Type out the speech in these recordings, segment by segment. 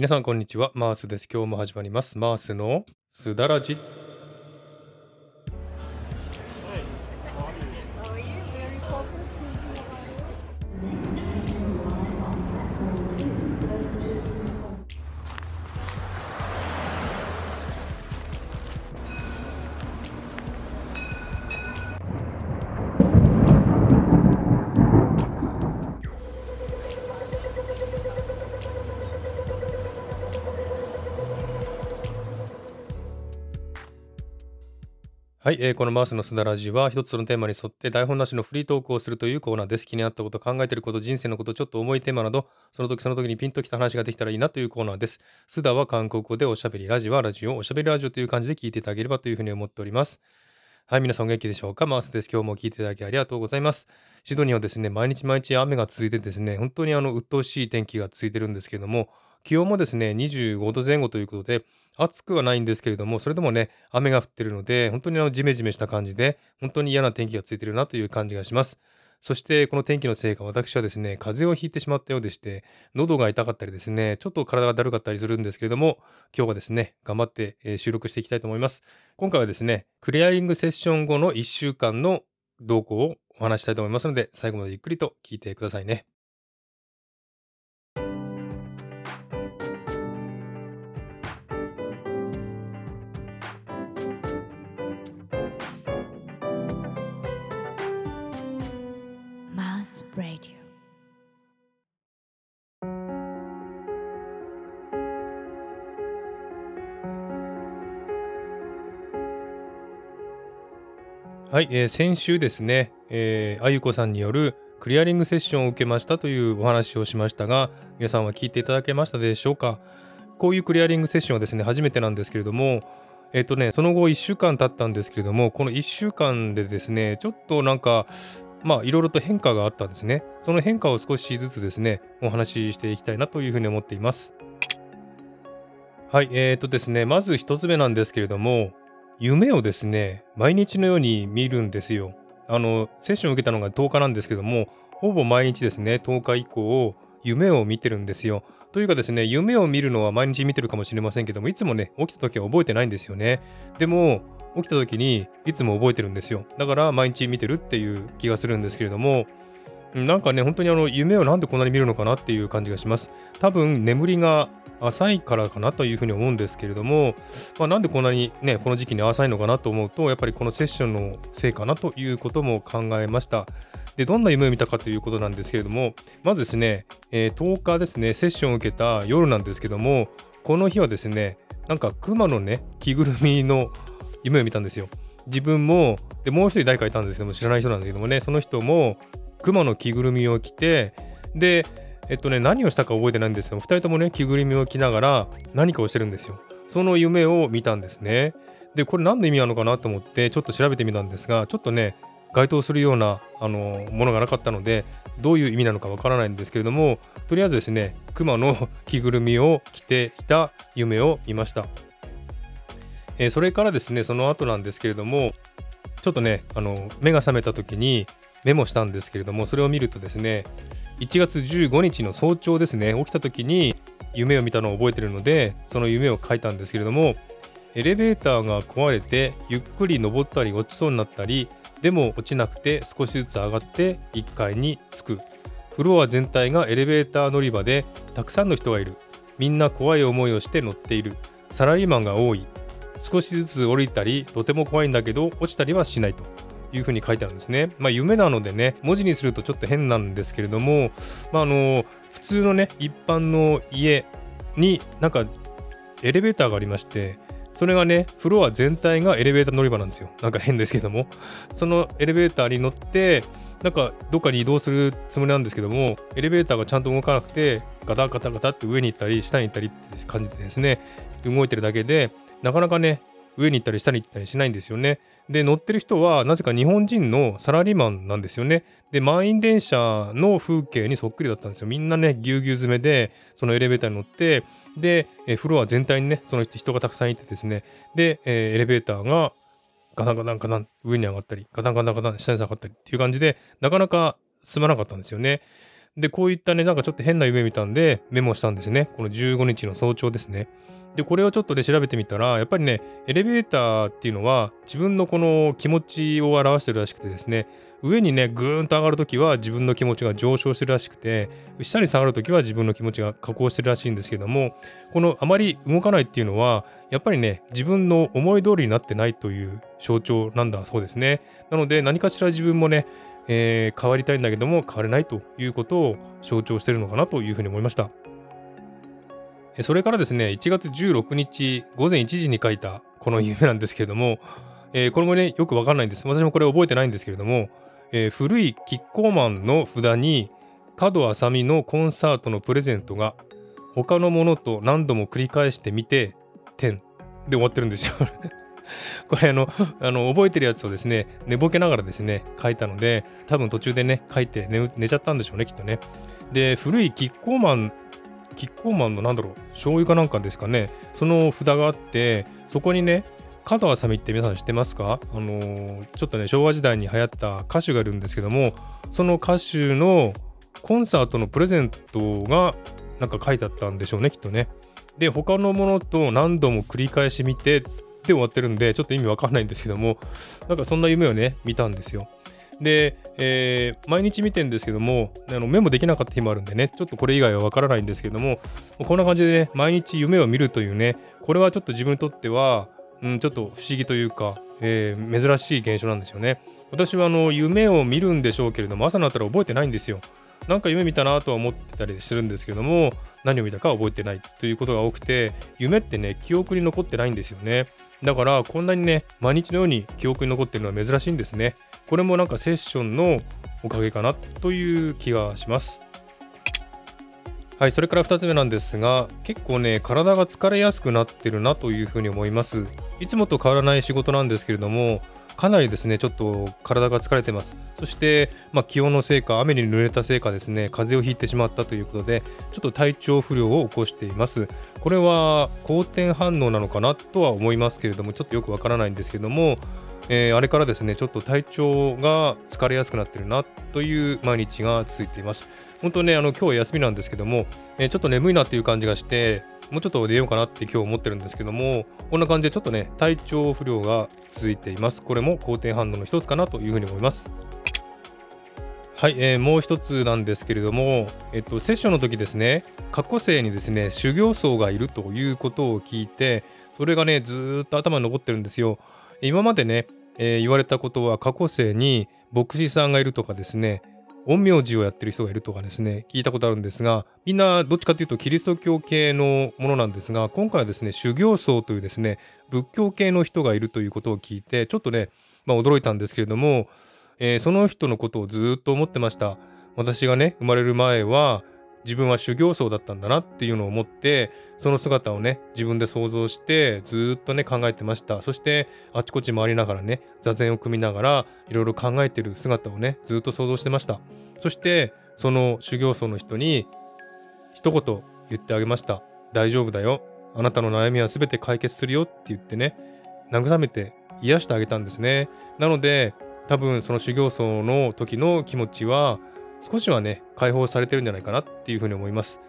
皆さんこんにちは、マースです。今日も始まります。マースのすだらじ。はい、えーこのマースのすだらじは一つのテーマに沿って台本なしのフリートークをするというコーナーです。気になったこと、考えていること、人生のこと、ちょっと重いテーマなど、その時その時にピンときた話ができたらいいなというコーナーです。すだは韓国語でおしゃべり、ラジはラジオ、おしゃべりラジオという感じで聞いていただければというふうに思っております。はい、皆さんお元気でしょうか？マースです。今日も聞いていただきありがとうございます。シドニーはですね、毎日毎日雨が続いてですね、本当にあの、鬱陶しい天気が続いてるんですけれども、気温もですね、25度前後ということで、暑くはないんですけれども、それでもね、雨が降ってるので、本当にあの、ジメジメした感じで、本当に嫌な天気がついてるなという感じがします。そして、この天気のせいか、私はですね、風邪をひいてしまったようでして、喉が痛かったりですね、ちょっと体がだるかったりするんですけれども、今日はですね、頑張って、収録していきたいと思います。今回はですね、クリアリングセッション後の1週間の動向をお話したいと思いますので、最後までゆっくりと聞いてくださいね。はい、えー先週ですね、えーあゆこさんによるクリアリングセッションを受けましたというお話をしましたが、皆さんは聞いていただけましたでしょうか？こういうクリアリングセッションはですね、初めてなんですけれども、えっ、とね、その後1週間経ったんですけれども、この1週間でですね、ちょっとなんか、まあいろいろと変化があったんですね。その変化を少しずつですね、お話ししていきたいなというふうに思っています。はい、えっ、とですね、まず一つ目なんですけれども、夢をですね、毎日のように見るんですよ。あの、セッションを受けたのが10日なんですけども、ほぼ毎日ですね、10日以降、夢を見てるんですよ。というかですね、夢を見るのは毎日見てるかもしれませんけども、いつもね、起きた時は覚えてないんですよね。でも、起きた時にいつも覚えてるんですよ。だから毎日見てるっていう気がするんですけれども、なんかね、本当にあの、夢をなんでこんなに見るのかなっていう感じがします。多分、眠りが浅いからかなというふうに思うんですけれども、まあ、なんでこんなにね、この時期に浅いのかなと思うと、やっぱりこのセッションのせいかなということも考えました。で、どんな夢を見たかということなんですけれども、まずですね、えー10日ですね、セッションを受けた夜なんですけども、この日はですね、なんか熊のね、着ぐるみの夢を見たんですよ。自分も、で、もう一人誰かいたんですけども、知らない人なんですけどもね、その人も熊の着ぐるみを着て、で、えっとね、何をしたか覚えてないんですけど、2人ともね、着ぐるみを着ながら何かをしてるんですよ。その夢を見たんですね。で、これ何の意味なのかなと思って、ちょっと調べてみたんですが、ちょっとね、該当するようなあのものがなかったので、どういう意味なのかわからないんですけれども、とりあえずですね、熊の着ぐるみを着ていた夢を見ました。えーそれからですね、その後なんですけれども、ちょっとね、あの目が覚めた時にメモしたんですけれども、それを見るとですね、1月15日の早朝ですね、起きた時に夢を見たのを覚えてるので、その夢を書いたんですけれども、エレベーターが壊れて、ゆっくり登ったり落ちそうになったり、でも落ちなくて少しずつ上がって1階に着く。フロア全体がエレベーター乗り場でたくさんの人がいる。みんな怖い思いをして乗っている。サラリーマンが多い。少しずつ降りたり、とても怖いんだけど、落ちたりはしないというふうに書いてあるんですね。まあ、夢なのでね、文字にするとちょっと変なんですけれども、まあ、あの普通のね、一般の家になんかエレベーターがありまして、それがね、フロア全体がエレベーター乗り場なんですよ。なんか変ですけども。そのエレベーターに乗って、なんかどっかに移動するつもりなんですけども、エレベーターがちゃんと動かなくて、ガタガタガタって上に行ったり、下に行ったりって感じでですね、動いてるだけで、なかなかね、上に行ったり下に行ったりしないんですよね。で、乗ってる人はなぜか日本人のサラリーマンなんですよね。で、満員電車の風景にそっくりだったんですよ。みんなね、ぎゅうぎゅう詰めで、そのエレベーターに乗って、で、えフロア全体にね、その人がたくさんいてですね、で、えエレベーターがガタンガタンガタン上に上がったり、ガタンガタンガタン下に下がったりっていう感じで、なかなか進まなかったんですよね。で、こういったね、なんかちょっと変な夢見たんで、メモしたんですね。この15日の早朝ですね。で、これをちょっとで、ね、調べてみたら、やっぱりね、エレベーターっていうのは、自分のこの気持ちを表してるらしくてですね、上にね、ぐーんと上がるときは自分の気持ちが上昇してるらしくて、下に下がるときは自分の気持ちが下降してるらしいんですけども、このあまり動かないっていうのは、やっぱりね、自分の思い通りになってないという象徴なんだそうですね。なので、何かしら自分もね、えー、変わりたいんだけども変われないということを象徴してるのかなというふうに思いました。それからですね、1月16日午前1時に書いたこの夢なんですけれども、えー、これもね、よくわかんないんです。私もこれ覚えてないんですけれども、えー、古いキッコーマンの札に角あさみのコンサートのプレゼントが他のものと何度も繰り返してみて、点で終わってるんですよ これあの、あの覚えてるやつをですね、寝ぼけながらですね、書いたので、多分途中でね、書いて寝寝ちゃったんでしょうね、きっとね。で、古いキッコーマン、キッコーマンのなんだろう、醤油かなんかですかね、その札があって、そこにね、角あさみって皆さん知ってますか？あのー、ちょっとね、昭和時代に流行った歌手がいるんですけども、その歌手のコンサートのプレゼントがなんか書いてあったんでしょうね、きっとね。で、他のものと何度も繰り返し見てで終わってるんで、ちょっと意味わかんないんですけども、なんかそんな夢をね、見たんですよ。で、えー、毎日見てんですけども、あのメモできなかった日もあるんでね、ちょっとこれ以外はわからないんですけども、こんな感じでね、毎日夢を見るというね、これはちょっと自分にとっては、うん、ちょっと不思議というか、えー、珍しい現象なんですよね。私はあの夢を見るんでしょうけれども、朝になったら覚えてないんですよ。なんか夢見たなとは思ってたりするんですけども、何を見たか覚えてないということが多くて、夢ってね、記憶に残ってないんですよね。だから、こんなにね、毎日のように記憶に残ってるのは珍しいんですね。これもなんかセッションのおかげかなという気がします。はい、それから2つ目なんですが、結構ね、体が疲れやすくなってるなというふうに思います。いつもと変わらない仕事なんですけれども、かなりですね、ちょっと体が疲れてます。そして、まあ、気温のせいか、雨に濡れたせいかですね、風邪をひいてしまったということで、ちょっと体調不良を起こしています。これは好転反応なのかなとは思いますけれども、ちょっとよくわからないんですけども、えー、あれからですね、ちょっと体調が疲れやすくなってるなという毎日が続いています。本当ね、あの今日は休みなんですけども、えー、ちょっと眠いなっていう感じがして、もうちょっと出ようかなって今日思ってるんですけども、こんな感じでちょっとね、体調不良が続いています。これも好転反応の一つかなというふうに思います。はい、えー、もう一つなんですけれども、えっと、セッションの時ですね、過去生にですね、修行僧がいるということを聞いて、それがね、ずっと頭に残ってるんですよ。今までね、えー、言われたことは過去生に牧師さんがいるとかですね、陰陽師をやってる人がいるとかですね、聞いたことあるんですが、みんなどっちかというとキリスト教系のものなんですが、今回はですね、修行僧というですね、仏教系の人がいるということを聞いて、ちょっとね、まあ、驚いたんですけれども、えー、その人のことをずっと思ってました。私がね、生まれる前は、自分は修行僧だったんだなっていうのを思ってその姿をね自分で想像してずっとね考えてました。そしてあちこち回りながらね座禅を組みながらいろいろ考えてる姿をねずっと想像してました。そしてその修行僧の人に一言言ってあげました。大丈夫だよ。あなたの悩みは全て解決するよって言ってね慰めて癒してあげたんですね。なので多分その修行僧の時の気持ちは少しはね、解放されてるんじゃないかなっていうふうに思います。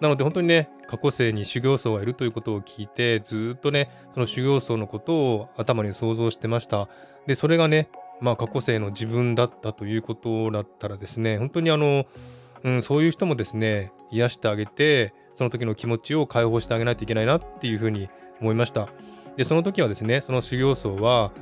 なので本当にね、過去世に修行僧がいるということを聞いて、ずっとね、その修行僧のことを頭に想像してました。で、それがね、まあ過去世の自分だったということだったらですね、本当にあの、うん、そういう人もですね、癒してあげて、その時の気持ちを解放してあげないといけないなっていうふうに思いました。で、その時はですね、その修行僧は、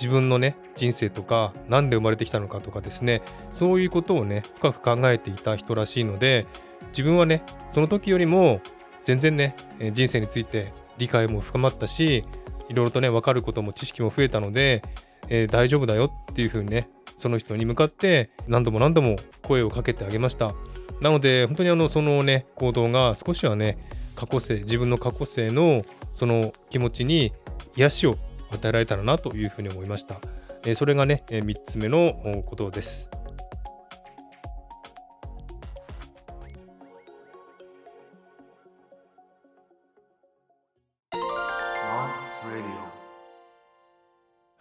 自分のね人生とか何で生まれてきたのかとかですね。そういうことをね深く考えていた人らしいので自分はねその時よりも全然ね人生について理解も深まったしいろいろとね分かることも知識も増えたので、えー、大丈夫だよっていうふうにねその人に向かって何度も何度も声をかけてあげました。なので本当にあのそのね行動が少しはね過去性自分の過去性のその気持ちに癒しを与えられたらなというふうに思いました。えそれがね、え3つ目のことです。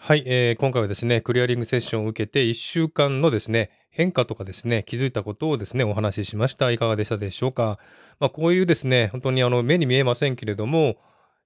はい、えー、今回はですね、クリアリングセッションを受けて1週間のですね、変化とかですね、気づいたことをですね、お話ししました。いかがでしたでしょうか？まあ、こういうですね、本当にあの目に見えませんけれども、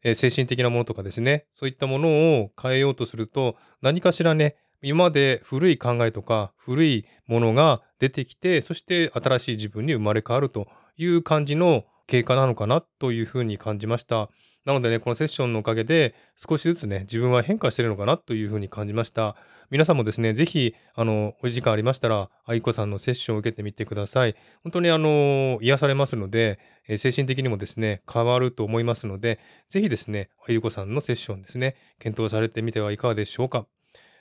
え、精神的なものとかですね、そういったものを変えようとすると、何かしらね、今まで古い考えとか古いものが出てきて、そして新しい自分に生まれ変わるという感じの経過なのかなというふうに感じました。なのでね、このセッションのおかげで少しずつね、自分は変化してるのかなというふうに感じました。皆さんもですね、ぜひ、あの、お時間ありましたら、愛子さんのセッションを受けてみてください。本当にあの、癒されますので、え精神的にもですね、変わると思いますので、ぜひですね、愛子さんのセッションですね、検討されてみてはいかがでしょうか。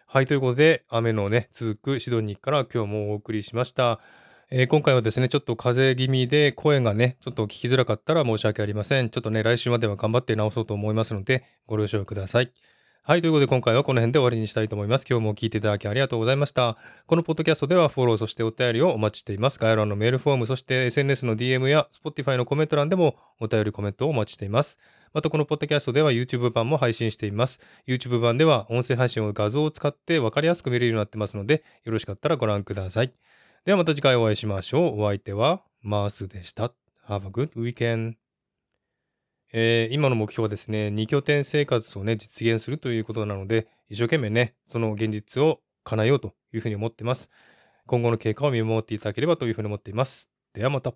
はい、ということで、雨のね、続くシドニーから今日もお送りしました。えー、今回はですね、ちょっと風邪気味で声がね、ちょっと聞きづらかったら申し訳ありません。ちょっとね、来週までは頑張って直そうと思いますので、ご了承ください。はい、ということで今回はこの辺で終わりにしたいと思います。今日も聞いていただきありがとうございました。このポッドキャストではフォロー、そしてお便りをお待ちしています。概要欄のメールフォーム、そして SNS の DM や Spotify のコメント欄でもお便りコメントをお待ちしています。またこのポッドキャストでは YouTube 版も配信しています。YouTube 版では音声配信を画像を使って分かりやすく見れるようになってますので、よろしかったらご覧ください。ではまた次回お会いしましょう。お相手はマースでした。Have a good weekend. えー、今の目標はですね、2拠点生活をね、実現するということなので、一生懸命ね、その現実を叶えようというふうに思っています。今後の経過を見守っていただければというふうに思っています。ではまた。